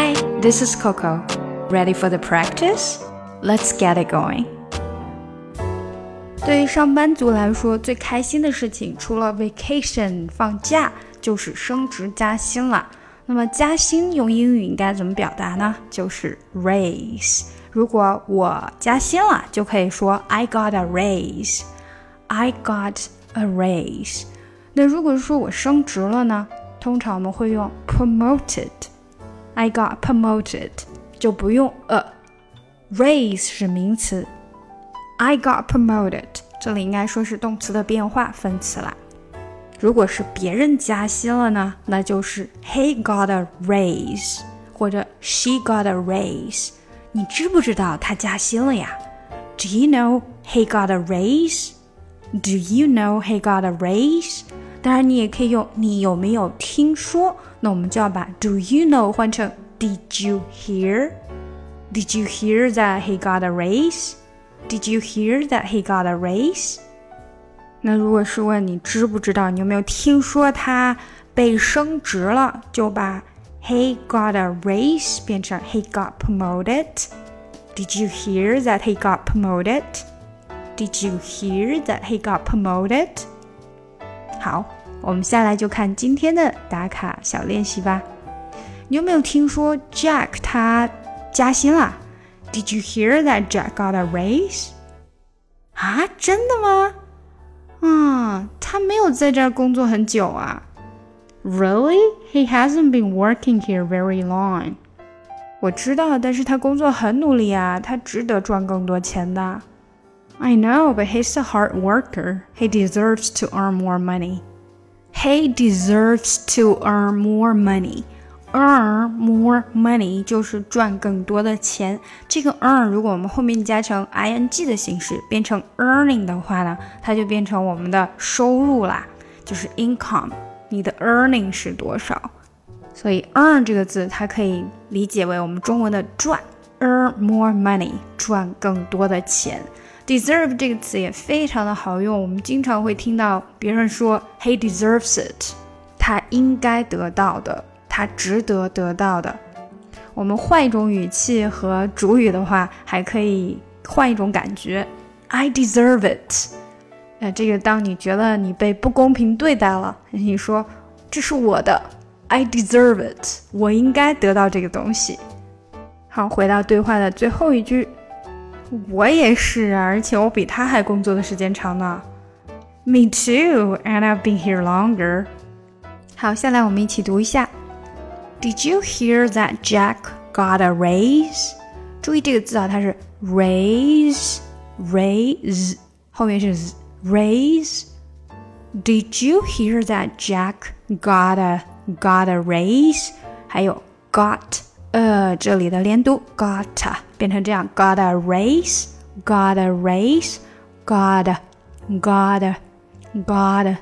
Hi, this is Coco. Ready for the practice? Let's get it going. 对于上班族来说，最开心的事情除了 vacation 放假，就是升职加薪了。那么加薪用英语应该怎么表达呢？就是 raise。如果我加薪了，就可以说 I got a raise。I got a raise。那如果说我升职了呢？通常我们会用 promoted。 I got promoted，就不用 a。raise 是名词，I got promoted，这里应该说是动词的变化分词啦。如果是别人加薪了呢，那就是 he got a raise 或者 she got a raise。你知不知道他加薪了呀？Do you know he got a raise? Do you know he got a raise? 当然，你也可以用你有没有听说？那我们就要把 Do you know 换成 Did you hear? Did you hear that he got a raise? Did you hear that he got a raise? 那如果是问你知不知道，你有没有听说他被升职了，就把 he got a raise 变成 he got promoted. Did you hear that he got promoted? Did you hear that he got promoted? 好，我们下来就看今天的打卡小练习吧。你有没有听说 Jack 他加薪了？Did you hear that Jack got a raise？啊，真的吗？啊，他没有在这儿工作很久啊。Really? He hasn't been working here very long. 我知道，但是他工作很努力啊，他值得赚更多钱的。I know, but he's a hard worker. He deserves to earn more money. He deserves to earn more money. Earn more money 就是赚更多的钱。这个 earn 如果我们后面加成 ing 的形式，变成 earning 的话呢，它就变成我们的收入啦，就是 income。你的 earning 是多少？所以 earn 这个字，它可以理解为我们中文的赚，earn more money，赚更多的钱。 Deserve 这个词也非常的好用，我们经常会听到别人说 he deserves it，他应该得到的，他值得得到的。我们换一种语气和主语的话，还可以换一种感觉，I deserve it。那这个当你觉得你被不公平对待了，你说这是我的，I deserve it，我应该得到这个东西。好，回到对话的最后一句。我也是啊，而且我比他还工作的时间长呢。Me too, and I've been here longer. 好，下来我们一起读一下。Did you hear that Jack got a raise？注意这个字啊，它是 raise，raise 后面是 raise。Did you hear that Jack got a got a raise？还有 got。呃，这里的连读 got 变成这样，got a raise，got a raise，got got got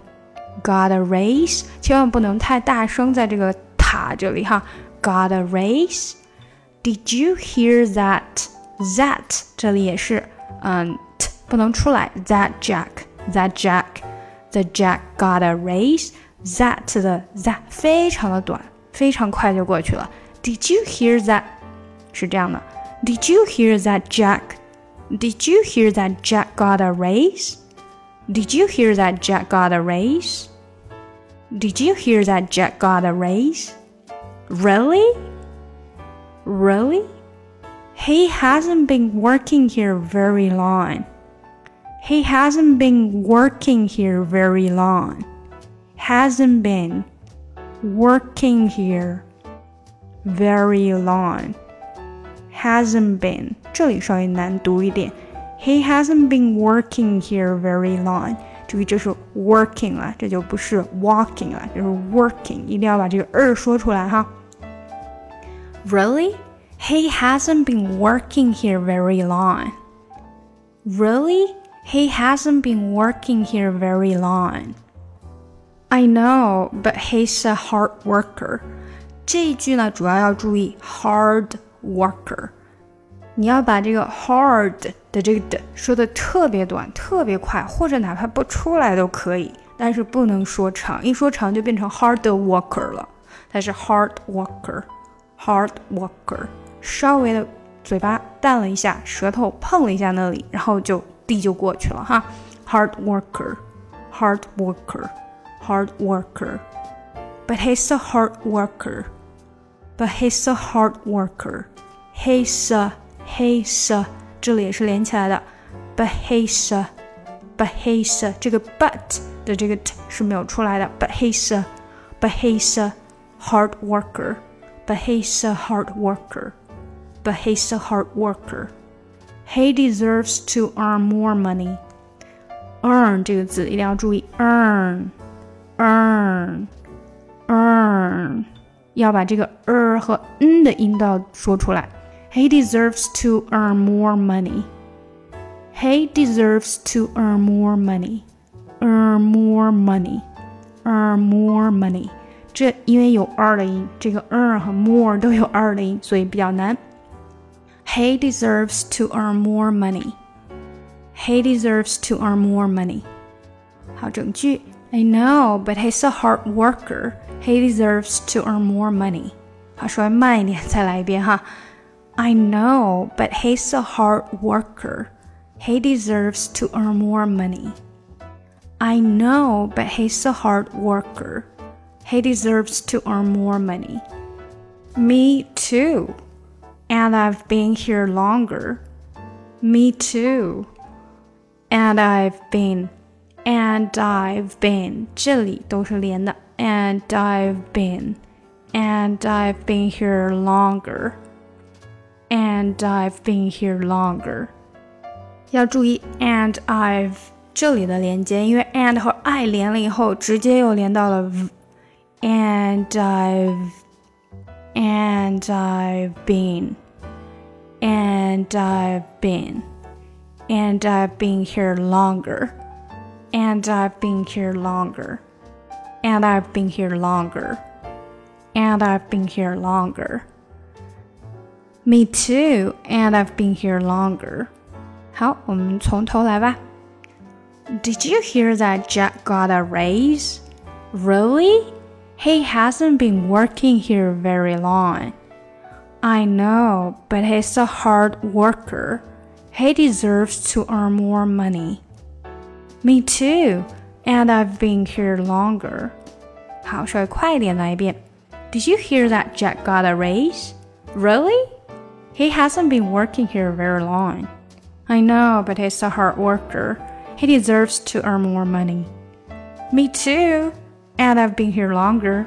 got a raise，千万不能太大声，在这个塔这里哈，got a raise。Did you hear that? That 这里也是，嗯，t 不能出来，that Jack，that Jack，the Jack got a raise。That 的 that 非常的短，非常快就过去了。Did you hear that？是这样的。 Did you hear that Jack? Did you hear that Jack got a raise? Did you hear that Jack got a raise? Did you hear that Jack got a raise? Really? Really? He hasn't been working here very long. He hasn't been working here very long. Hasn't been working here very long Hasn't been 这里稍微难读一点。He hasn't been working here very long。注意，这是 working 了，这就不是 walking 了，这是 working，一定要把这个 er 说出来哈。Really? He hasn't been working here very long. Really? He hasn't been working here very long. I know, but he's a hard worker. 这一句呢，主要要注意 hard worker，你要把这个 hard 的这个的说的特别短、特别快，或者哪怕不出来都可以，但是不能说长，一说长就变成 hard worker 了。它是 hard worker。 hard worker，稍微的嘴巴弹了一下，舌头碰了一下那里，然后就 D 就过去了哈。hard worker，hard worker，hard worker。But he's a hard worker. But he's a hard worker. He's a he's a 这里也是连起来的。But he's a but he's a 这个 but 的这个 t 是没有出来的。But he's a but he's a hard worker. But he's a hard worker. But he's a hard worker. He deserves to earn more money. Earn 这个字一定要注意，earn earn earn 要把这个 er 和 n 的音都要说出来。He deserves to earn more money. He deserves to earn more money. Earn more money. Earn more money. 这因为有 r 的音，这个 earn 和 more 都有 r 的音，所以比较难。He deserves to earn more money. He deserves to earn more money. 好，整句 I know, but he's a hard worker. He deserves to earn more money. 好，稍微慢一点，再来一遍哈。I know, but he's a hard worker. He deserves to earn more money. I know, but he's a hard worker. He deserves to earn more money. Me too. And I've been here longer. Me too. And I've been. And I've been. 这里都是连的。And I've been. And I've been here longer. And I've been here longer. 要注意 and I've 这里的连接，因为 and 和 I 连了以后，直接又连到了 v。and I've and I've been and I've been and I've been here longer and I've been here longer and I've been here longer and I've been here longer me too and I've been here longer 好，我们从头来吧。Did you hear that Jack got a raise? Really? He hasn't been working here very long. I know, but he's a hard worker. He deserves to earn more money. Me too, and I've been here longer. 好，稍微快一点来一遍。Did you hear that Jack got a raise? Really? He hasn't been working here very long. I know, but he's a hard worker. He deserves to earn more money. Me too and I've been here longer.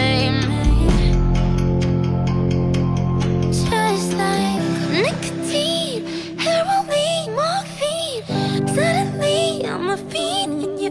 on my feet and you